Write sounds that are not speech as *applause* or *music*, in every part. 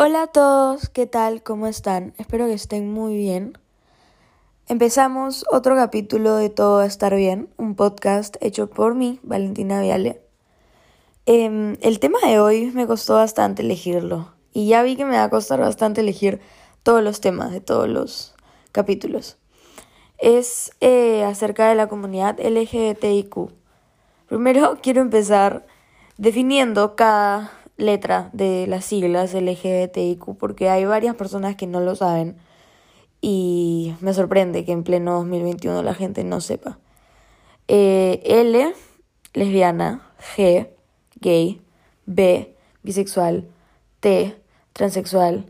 Hola a todos, ¿qué tal? ¿Cómo están? Espero que estén muy bien. Empezamos otro capítulo de Todo Estar Bien, un podcast hecho por mí, Valentina Viale. Em, el tema de hoy me costó bastante elegirlo y ya vi que me va a costar bastante elegir todos los temas de todos los capítulos. Es eh, acerca de la comunidad LGBTIQ. Primero *laughs* quiero empezar definiendo cada letra de las siglas LGBTIQ porque hay varias personas que no lo saben y me sorprende que en pleno 2021 la gente no sepa. Eh, L, lesbiana, G, gay, B, bisexual, T, transexual,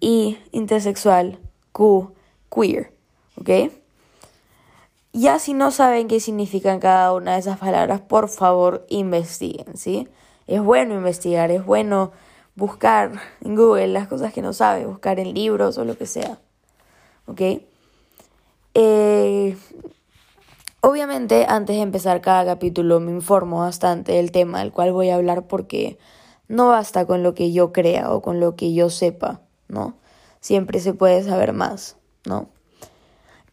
I, intersexual, Q, queer, ¿ok? Ya si no saben qué significan cada una de esas palabras, por favor investiguen, ¿sí? Es bueno investigar, es bueno buscar en Google las cosas que no sabe, buscar en libros o lo que sea. ¿Ok? Eh, obviamente, antes de empezar cada capítulo, me informo bastante del tema del cual voy a hablar porque no basta con lo que yo crea o con lo que yo sepa, ¿no? Siempre se puede saber más, ¿no?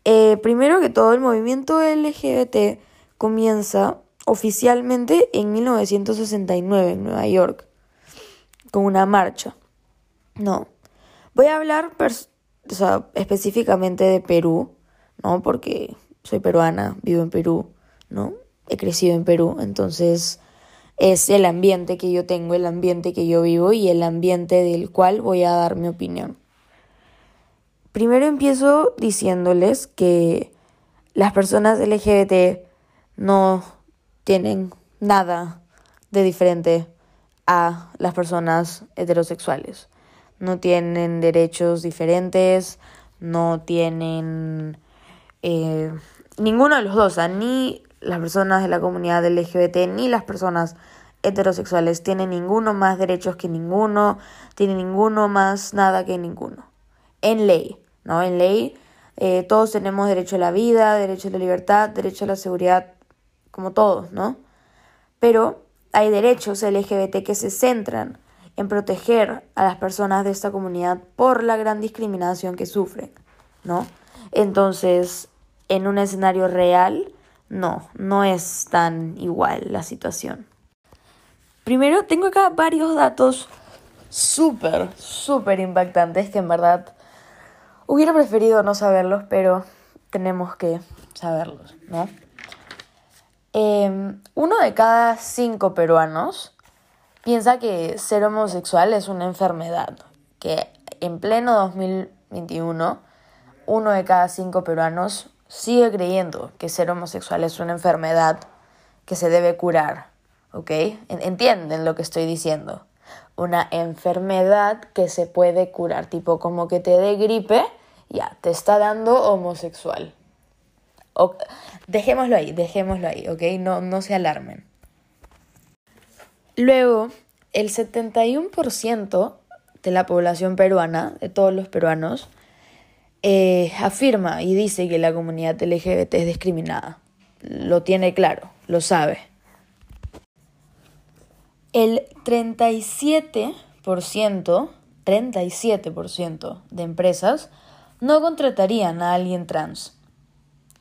Eh, primero que todo, el movimiento LGBT comienza oficialmente en 1969 en Nueva York, con una marcha. No. Voy a hablar específicamente de Perú, ¿no? Porque soy peruana, vivo en Perú, ¿no? He crecido en Perú, entonces es el ambiente que yo tengo, el ambiente que yo vivo y el ambiente del cual voy a dar mi opinión. Primero empiezo diciéndoles que las personas LGBT no tienen nada de diferente a las personas heterosexuales. No tienen derechos diferentes, no tienen eh, ninguno de los dos, ni las personas de la comunidad LGBT ni las personas heterosexuales tienen ninguno más derechos que ninguno, tienen ninguno más nada que ninguno. En ley, ¿no? En ley eh, todos tenemos derecho a la vida, derecho a la libertad, derecho a la seguridad como todos, ¿no? Pero hay derechos LGBT que se centran en proteger a las personas de esta comunidad por la gran discriminación que sufren, ¿no? Entonces, en un escenario real, no, no es tan igual la situación. Primero, tengo acá varios datos súper, súper impactantes que en verdad hubiera preferido no saberlos, pero tenemos que saberlos, ¿no? Em, uno de cada cinco peruanos piensa que ser homosexual es una enfermedad, que en pleno 2021 uno de cada cinco peruanos sigue creyendo que ser homosexual es una enfermedad que se debe curar, ¿ok? Entienden lo que estoy diciendo. Una enfermedad que se puede curar, tipo como que te dé gripe, ya, te está dando homosexual. Dejémoslo ahí, dejémoslo ahí, ¿ok? No, no se alarmen. Luego, el 71% de la población peruana, de todos los peruanos, eh, afirma y dice que la comunidad LGBT es discriminada. Lo tiene claro, lo sabe. El 37%, 37% de empresas no contratarían a alguien trans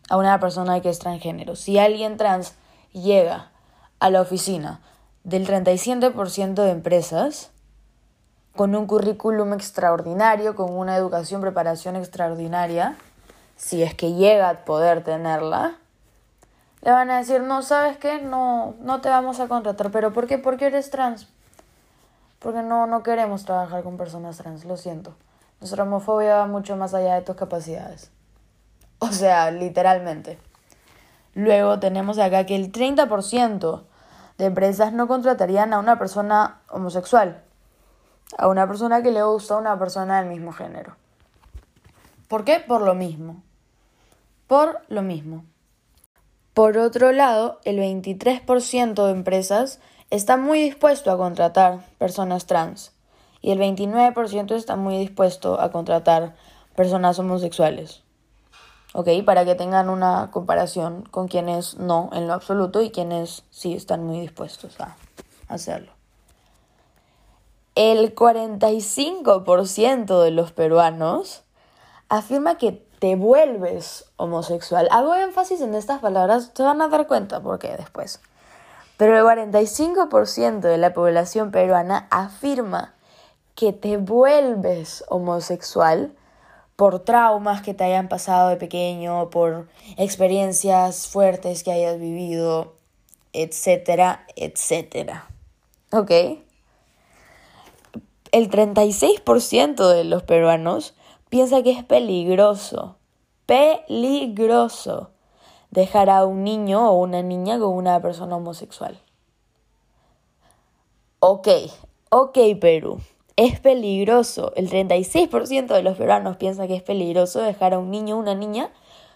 a una persona que es transgénero. Si alguien trans llega a la oficina del 37% de empresas, con un currículum extraordinario, con una educación, preparación extraordinaria, si es que llega a poder tenerla, le van a decir, no, ¿sabes qué? No, no te vamos a contratar. ¿Pero por qué? Porque eres trans. Porque no, no queremos trabajar con personas trans, lo siento. Nuestra homofobia va mucho más allá de tus capacidades. *laughs* O sea, literalmente. Luego tenemos acá que el 30% de empresas no contratarían a una persona homosexual, a una persona que le gusta a una persona del mismo género. ¿Por qué? Por lo mismo. Por lo mismo. Por otro lado, el 23% de empresas está muy dispuesto a contratar personas trans y el 29% está muy dispuesto a contratar personas homosexuales. ¿Ok? Para que tengan una comparación con quienes no en lo absoluto y quienes sí están muy dispuestos a hacerlo. El 45% de los peruanos afirma que te vuelves homosexual. Hago énfasis en estas palabras, se van a dar cuenta porque después. Pero el 45% de la población peruana afirma que te vuelves homosexual por traumas que te hayan pasado de pequeño, por experiencias fuertes que hayas vivido, etcétera, etcétera. ¿Ok? El 36% de los peruanos piensa que es peligroso, peligroso dejar a un niño o una niña con una persona homosexual. Ok, ok Perú, es peligroso. El 36% de los peruanos piensa que es peligroso dejar a un niño o una niña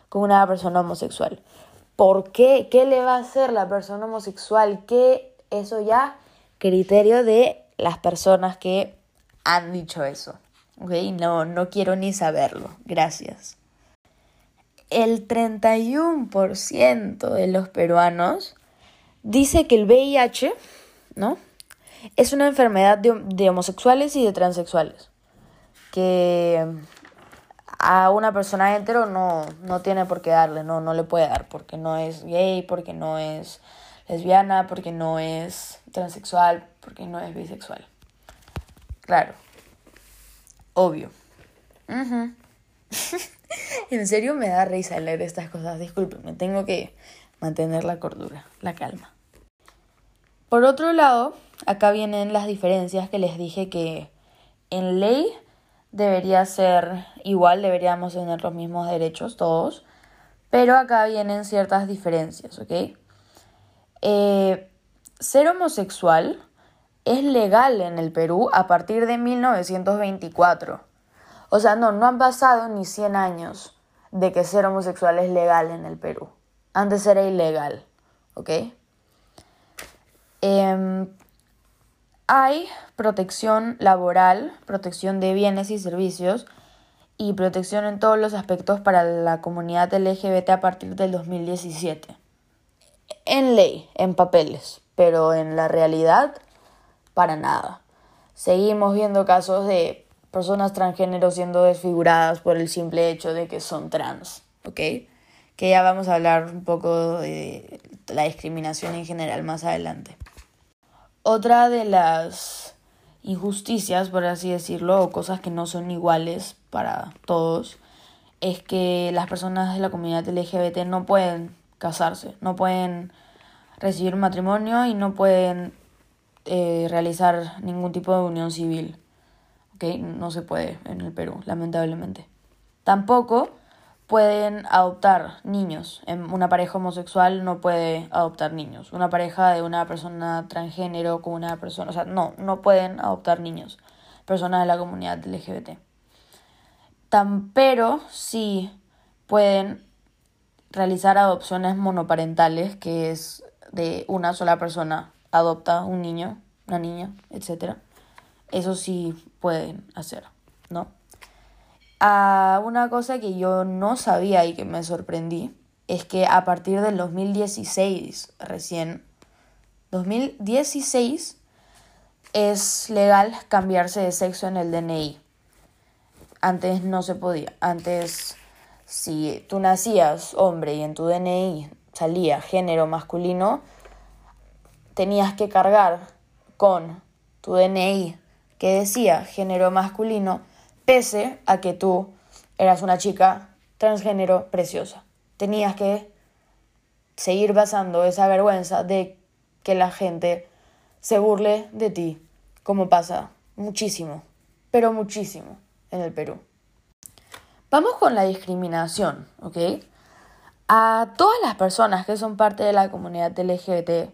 con una persona homosexual. ¿Por qué? ¿Qué le va a hacer la persona homosexual? ¿Qué? Eso ya criterio de las personas que han dicho eso. ¿Ok? No, no quiero ni saberlo. Gracias el 31% de los peruanos dice que el VIH, ¿no? Es una enfermedad de, homosexuales y de transexuales. Que a una persona hetero no, no tiene por qué darle, no, no le puede dar, porque no es gay, porque no es lesbiana, porque no es transexual, porque no es bisexual. Claro. Obvio. *laughs* en serio me da risa leer estas cosas. Disculpen, tengo que mantener la cordura, la calma. Por otro lado, acá vienen las diferencias que les dije que en ley debería ser igual, deberíamos tener los mismos derechos todos, pero acá vienen ciertas diferencias, ¿ok? Eh, ser homosexual es legal en el Perú a partir de 1924. O sea, no, no han pasado ni 100 años de que ser homosexual es legal en el Perú. Antes era ilegal, ¿ok? Em, hay protección laboral, protección de bienes y servicios y protección en todos los aspectos para la comunidad LGBT a partir del 2017. En ley, en papeles, pero en la realidad, para nada. Seguimos viendo casos de personas transgénero siendo desfiguradas por el simple hecho de que son trans, ¿ok? Que ya vamos a hablar un poco de la discriminación en general más adelante. Otra de las injusticias, por así decirlo, o cosas que no son iguales para todos, es que las personas de la comunidad LGBT no pueden casarse, no pueden recibir matrimonio y no pueden eh, realizar ningún tipo de unión civil no se puede en el Perú, lamentablemente. Tampoco pueden adoptar niños. Una pareja homosexual no puede adoptar niños. Una pareja de una persona transgénero con una persona, o sea, no, no pueden adoptar niños, personas de la comunidad LGBT. Tan, pero sí pueden realizar adopciones monoparentales, que es de una sola persona adopta un niño, una niña, etc. Eso sí pueden hacer, ¿no? Ah, una cosa que yo no sabía y que me sorprendí es que a partir del 2016, recién, 2016 es legal cambiarse de sexo en el DNI. Antes no se podía. Antes, si tú nacías hombre y en tu DNI salía género masculino, tenías que cargar con tu DNI que decía género masculino, pese a que tú eras una chica transgénero preciosa. Tenías que seguir basando esa vergüenza de que la gente se burle de ti, como pasa muchísimo, pero muchísimo en el Perú. Vamos con la discriminación, ¿ok? A todas las personas que son parte de la comunidad LGBT,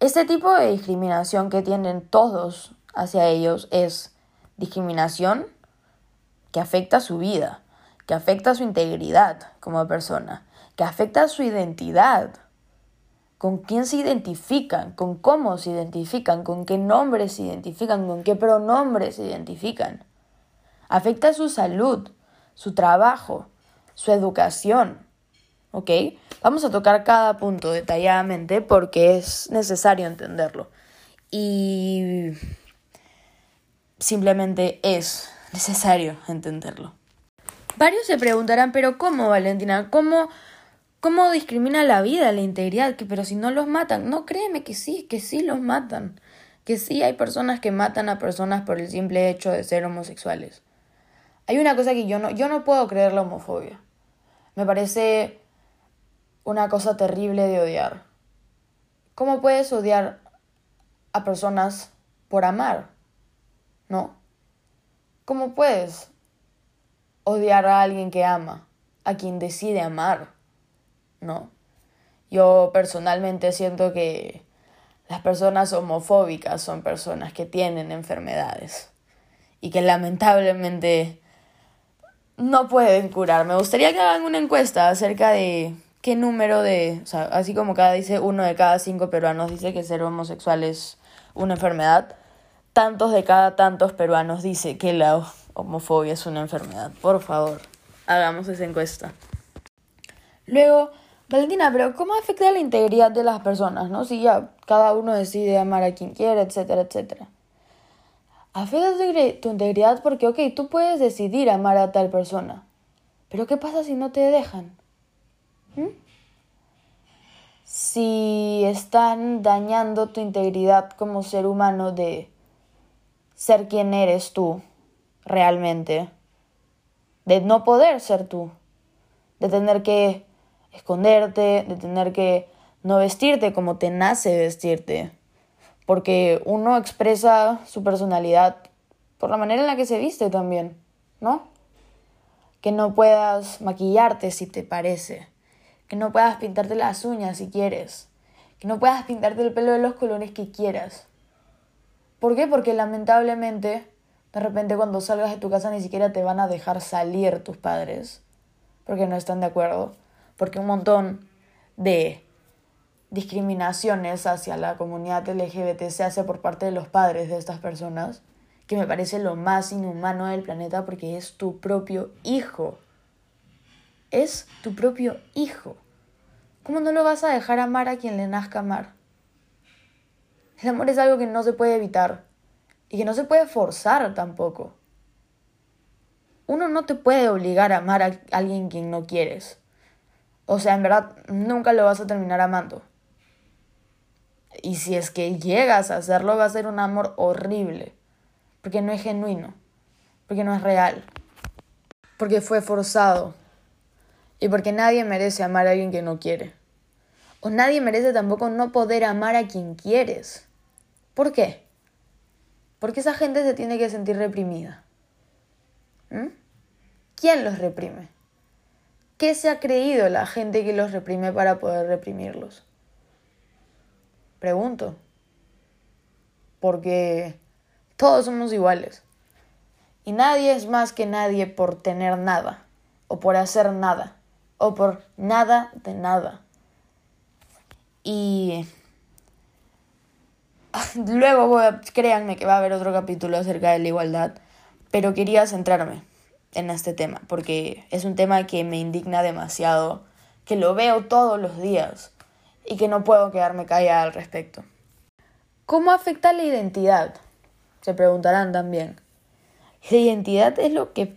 este tipo de discriminación que tienen todos hacia ellos es discriminación que afecta su vida, que afecta su integridad como persona, que afecta su identidad, con quién se identifican, con cómo se identifican, con qué nombres se identifican, con qué pronombres se identifican. Afecta su salud, su trabajo, su educación. ¿Ok? Vamos a tocar cada punto detalladamente porque es necesario entenderlo. Y simplemente es necesario entenderlo. Varios se preguntarán, pero ¿cómo, Valentina? ¿Cómo, cómo discrimina la vida, la integridad? Que, pero si no los matan. No, créeme que sí, que sí los matan. Que sí hay personas que matan a personas por el simple hecho de ser homosexuales. Hay una cosa que yo no, yo no puedo creer la homofobia. Me parece una cosa terrible de odiar. ¿Cómo puedes odiar a personas por amar? ¿No? ¿Cómo puedes odiar a alguien que ama, a quien decide amar? ¿No? Yo personalmente siento que las personas homofóbicas son personas que tienen enfermedades y que lamentablemente no pueden curar. Me gustaría que hagan una encuesta acerca de qué número de, o sea, así como cada dice uno de cada cinco peruanos dice que ser homosexual es una enfermedad, tantos de cada tantos peruanos dice que la homofobia es una enfermedad. Por favor, hagamos esa encuesta. Luego, Valentina, pero ¿cómo afecta la integridad de las personas, no? Si ya cada uno decide amar a quien quiere, etcétera, etcétera. Afecta tu integridad porque, ok, tú puedes decidir amar a tal persona. Pero ¿qué pasa si no te dejan? ¿Mm? Si están dañando tu integridad como ser humano de ser quien eres tú realmente, de no poder ser tú, de tener que esconderte, de tener que no vestirte como te nace vestirte. Porque uno expresa su personalidad por la manera en la que se viste también, ¿no? Que no puedas maquillarte si te parece, que no puedas pintarte las uñas si quieres, que no puedas pintarte el pelo de los colores que quieras. ¿Por qué? Porque lamentablemente, de repente cuando salgas de tu casa ni siquiera te van a dejar salir tus padres, porque no están de acuerdo, porque un montón de discriminaciones hacia la comunidad LGBT se hace por parte de los padres de estas personas, que me parece lo más inhumano del planeta porque es tu propio hijo. Es tu propio hijo. ¿Cómo no lo vas a dejar amar a quien le nazca amar? El amor es algo que no se puede evitar y que no se puede forzar tampoco. Uno no te puede obligar a amar a alguien quien no quieres. O sea, en verdad, nunca lo vas a terminar amando. Y si es que llegas a hacerlo, va a ser un amor horrible. Porque no es genuino. Porque no es real. Porque fue forzado. Y porque nadie merece amar a alguien que no quiere. O nadie merece tampoco no poder amar a quien quieres. ¿Por qué? Porque esa gente se tiene que sentir reprimida. ¿Mm? ¿Quién los reprime? ¿Qué se ha creído la gente que los reprime para poder reprimirlos? Pregunto. Porque todos somos iguales. Y nadie es más que nadie por tener nada, o por hacer nada, o por nada de nada. Y *laughs* luego, créanme que va a haber otro capítulo acerca de la igualdad, pero quería centrarme en este tema, porque es un tema que me indigna demasiado, que lo veo todos los días y que no puedo quedarme callada al respecto. ¿Cómo afecta la identidad? Se preguntarán también. La identidad es lo que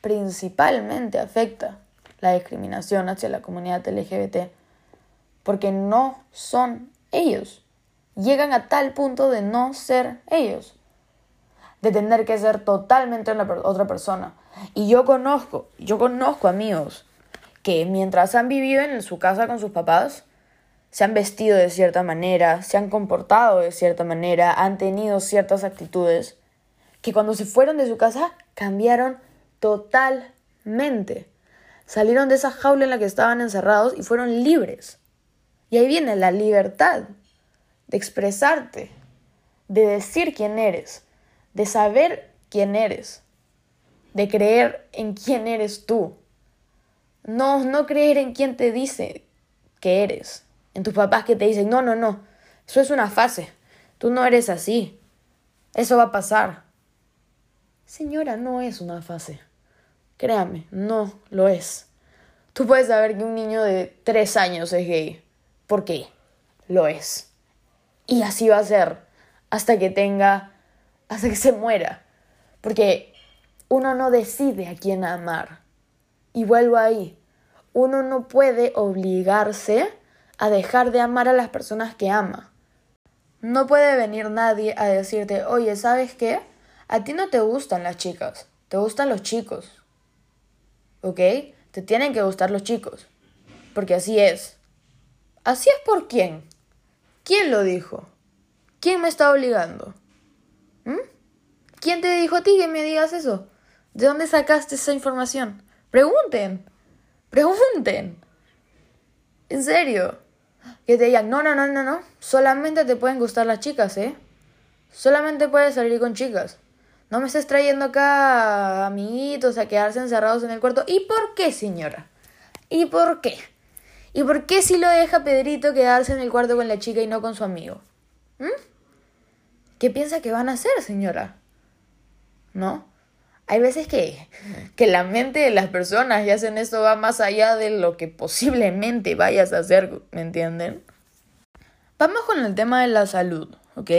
principalmente afecta la discriminación hacia la comunidad LGBT, porque no son ellos. Llegan a tal punto de no ser ellos, de tener que ser totalmente otra persona. Y yo conozco, yo conozco amigos que mientras han vivido en su casa con sus papás, se han vestido de cierta manera, se han comportado de cierta manera, han tenido ciertas actitudes, que cuando se fueron de su casa cambiaron totalmente. Salieron de esa jaula en la que estaban encerrados y fueron libres. Y ahí viene la libertad de expresarte, de decir quién eres, de saber quién eres, de creer en quién eres tú. No, no creer en quién te dice que eres en tus papás que te dicen, no, no, no, eso es una fase, tú no eres así, eso va a pasar. Señora, no es una fase. Créame, no lo es. Tú puedes saber que un niño de tres años es gay. ¿Por qué? Lo es. Y así va a ser hasta que tenga, hasta que se muera. Porque uno no decide a quién amar. Y vuelvo ahí. Uno no puede obligarse a dejar de amar a las personas que ama. No puede venir nadie a decirte, oye, ¿sabes qué? A ti no te gustan las chicas, te gustan los chicos. ¿Ok? Te tienen que gustar los chicos. Porque así es. ¿Así es por quién? ¿Quién lo dijo? ¿Quién me está obligando? ¿Mm? ¿Quién te dijo a ti que me digas eso? ¿De dónde sacaste esa información? Pregunten. Pregunten. En serio. Que te digan, no, no, no, no, no. Solamente te pueden gustar las chicas, ¿eh? Solamente puedes salir con chicas. No me estés trayendo acá amiguitos a quedarse encerrados en el cuarto. ¿Y por qué, señora? ¿Y por qué? ¿Y por qué si lo deja Pedrito quedarse en el cuarto con la chica y no con su amigo? ¿Mm? ¿Qué piensa que van a hacer, señora? ¿No? Hay veces que, que la mente de las personas y hacen esto va más allá de lo que posiblemente vayas a hacer, ¿me entienden? Vamos con el tema de la salud, ¿ok?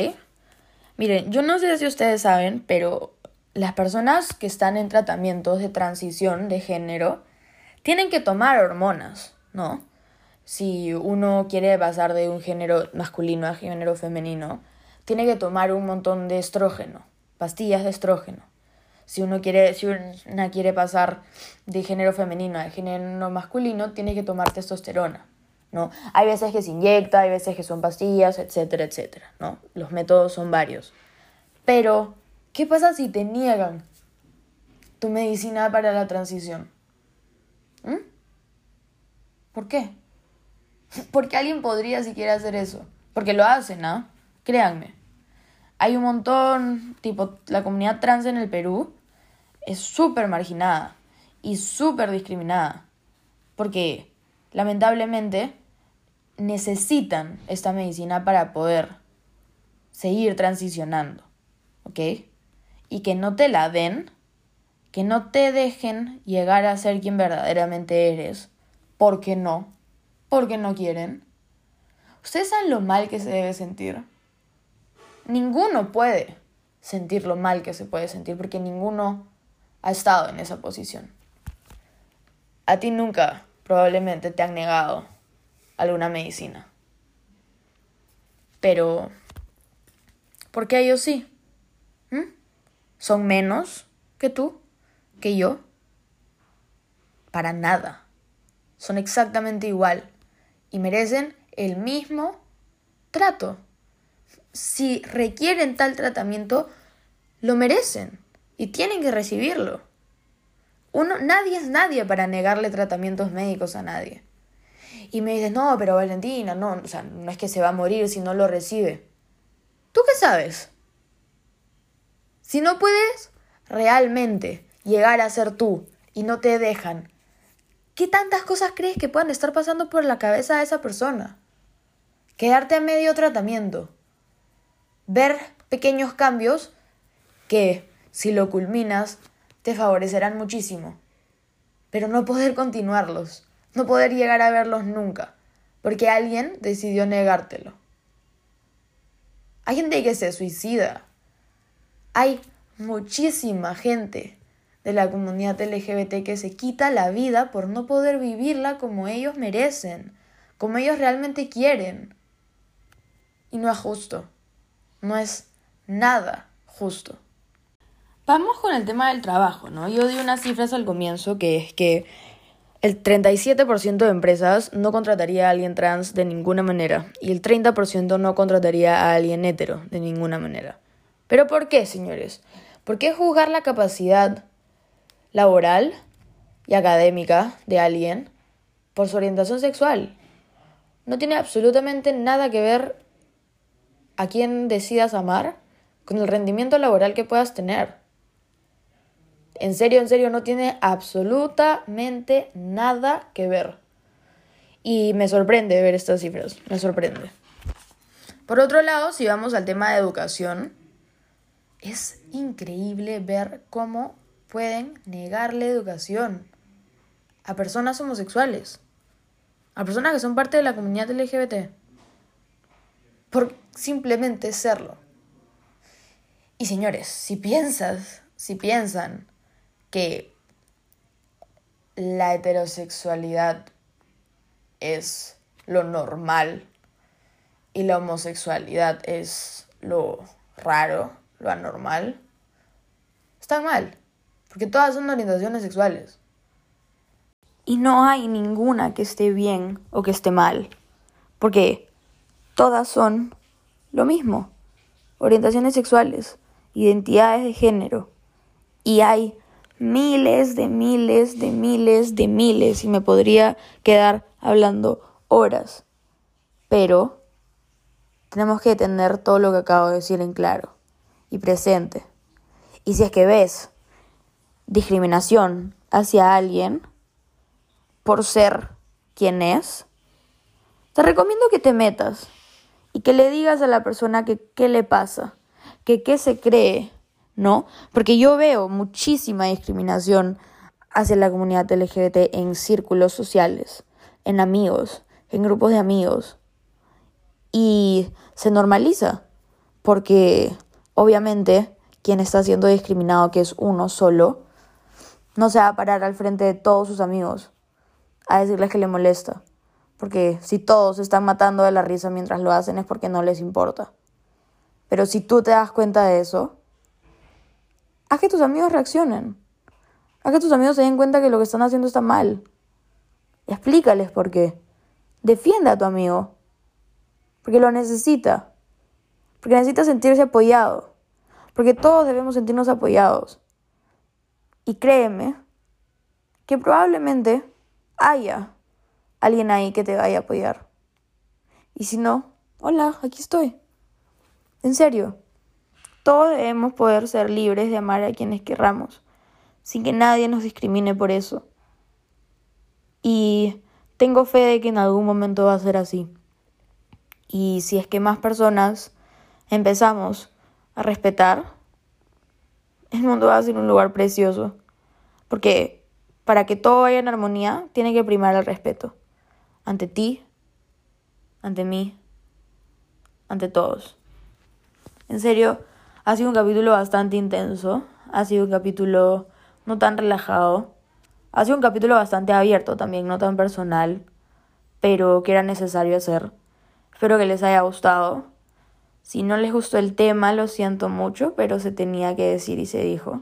Miren, yo no sé si ustedes saben, pero las personas que están en tratamientos de transición de género tienen que tomar hormonas, ¿no? Si uno quiere pasar de un género masculino a género femenino, tiene que tomar un montón de estrógeno, pastillas de estrógeno. Si uno quiere, si una quiere pasar de género femenino a género masculino, tiene que tomar testosterona. ¿no? Hay veces que se inyecta, hay veces que son pastillas, etcétera, etcétera, ¿no? Los métodos son varios. Pero, ¿qué pasa si te niegan tu medicina para la transición? ¿Mm? ¿Por qué? Porque alguien podría siquiera hacer eso. Porque lo hacen, ¿no? Créanme. Hay un montón, tipo, la comunidad trans en el Perú es súper marginada y súper discriminada. Porque, lamentablemente, necesitan esta medicina para poder seguir transicionando. ¿Ok? Y que no te la den, que no te dejen llegar a ser quien verdaderamente eres. ¿Por qué no? Porque no quieren. ¿Ustedes saben lo mal que se debe sentir? Ninguno puede sentir lo mal que se puede sentir porque ninguno ha estado en esa posición. A ti nunca probablemente te han negado alguna medicina. Pero, ¿por qué ellos sí? ¿Mm? ¿Son menos que tú? ¿Que yo? Para nada. Son exactamente igual y merecen el mismo trato. Si requieren tal tratamiento, lo merecen y tienen que recibirlo. Uno, nadie es nadie para negarle tratamientos médicos a nadie. Y me dices, no, pero Valentina, no, o sea, no es que se va a morir si no lo recibe. ¿Tú qué sabes? Si no puedes realmente llegar a ser tú y no te dejan, ¿qué tantas cosas crees que puedan estar pasando por la cabeza de esa persona? Quedarte a medio tratamiento. Ver pequeños cambios que, si lo culminas, te favorecerán muchísimo. Pero no poder continuarlos no poder llegar a verlos nunca, porque alguien decidió negártelo. Hay gente que se suicida. Hay muchísima gente de la comunidad LGBT que se quita la vida por no poder vivirla como ellos merecen, como ellos realmente quieren. Y no es justo. No es nada justo. Vamos con el tema del trabajo, ¿no? Yo di unas cifras al comienzo que es que el 37% de empresas no contrataría a alguien trans de ninguna manera y el 30% no contrataría a alguien hetero de ninguna manera. ¿Pero por qué, señores? ¿Por qué juzgar la capacidad laboral y académica de alguien por su orientación sexual? No tiene absolutamente nada que ver a quién decidas amar con el rendimiento laboral que puedas tener. En serio, en serio, no tiene absolutamente nada que ver. Y me sorprende ver estas cifras, me sorprende. Por otro lado, si vamos al tema de educación, es increíble ver cómo pueden negarle educación a personas homosexuales, a personas que son parte de la comunidad LGBT, por simplemente serlo. Y señores, si piensas si piensan que la heterosexualidad es lo normal y la homosexualidad es lo raro, lo anormal, están mal, porque todas son orientaciones sexuales. Y no hay ninguna que esté bien o que esté mal, porque todas son lo mismo, orientaciones sexuales, identidades de género, y hay miles de miles de miles de miles y me podría quedar hablando horas. Pero tenemos que tener todo lo que acabo de decir en claro y presente. Y si es que ves discriminación hacia alguien por ser quien es, te recomiendo que te metas y que le digas a la persona que qué le pasa, que qué se cree, ¿no? Porque yo veo muchísima discriminación hacia la comunidad LGBT en círculos sociales, en amigos, en grupos de amigos. Y se normaliza, porque obviamente quien está siendo discriminado, que es uno solo, no se va a parar al frente de todos sus amigos a decirles que le molesta. Porque si todos están matando de la risa mientras lo hacen es porque no les importa. Pero si tú te das cuenta de eso, haz que tus amigos reaccionen. Haz que tus amigos se den cuenta que lo que están haciendo está mal. Explícales por qué. Defienda a tu amigo. Porque lo necesita. Porque necesita sentirse apoyado. Porque todos debemos sentirnos apoyados. Y créeme que probablemente haya alguien ahí que te vaya a apoyar. Y si no, hola, aquí estoy. En serio. Todos debemos poder ser libres de amar a quienes querramos, sin que nadie nos discrimine por eso. Y tengo fe de que en algún momento va a ser así. Y si es que más personas empezamos a respetar, el mundo va a ser un lugar precioso. Porque para que todo vaya en armonía, tiene que primar el respeto. Ante ti, ante mí, ante todos. En serio, ha sido un capítulo bastante intenso, ha sido un capítulo no tan relajado, ha sido un capítulo bastante abierto también, no tan personal, pero que era necesario hacer. Espero que les haya gustado. Si no les gustó el tema, lo siento mucho, pero se tenía que decir y se dijo.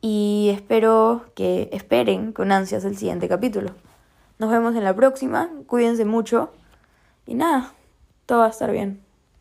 Y espero que esperen con ansias el siguiente capítulo. Nos vemos en la próxima, cuídense mucho y nada, todo va a estar bien.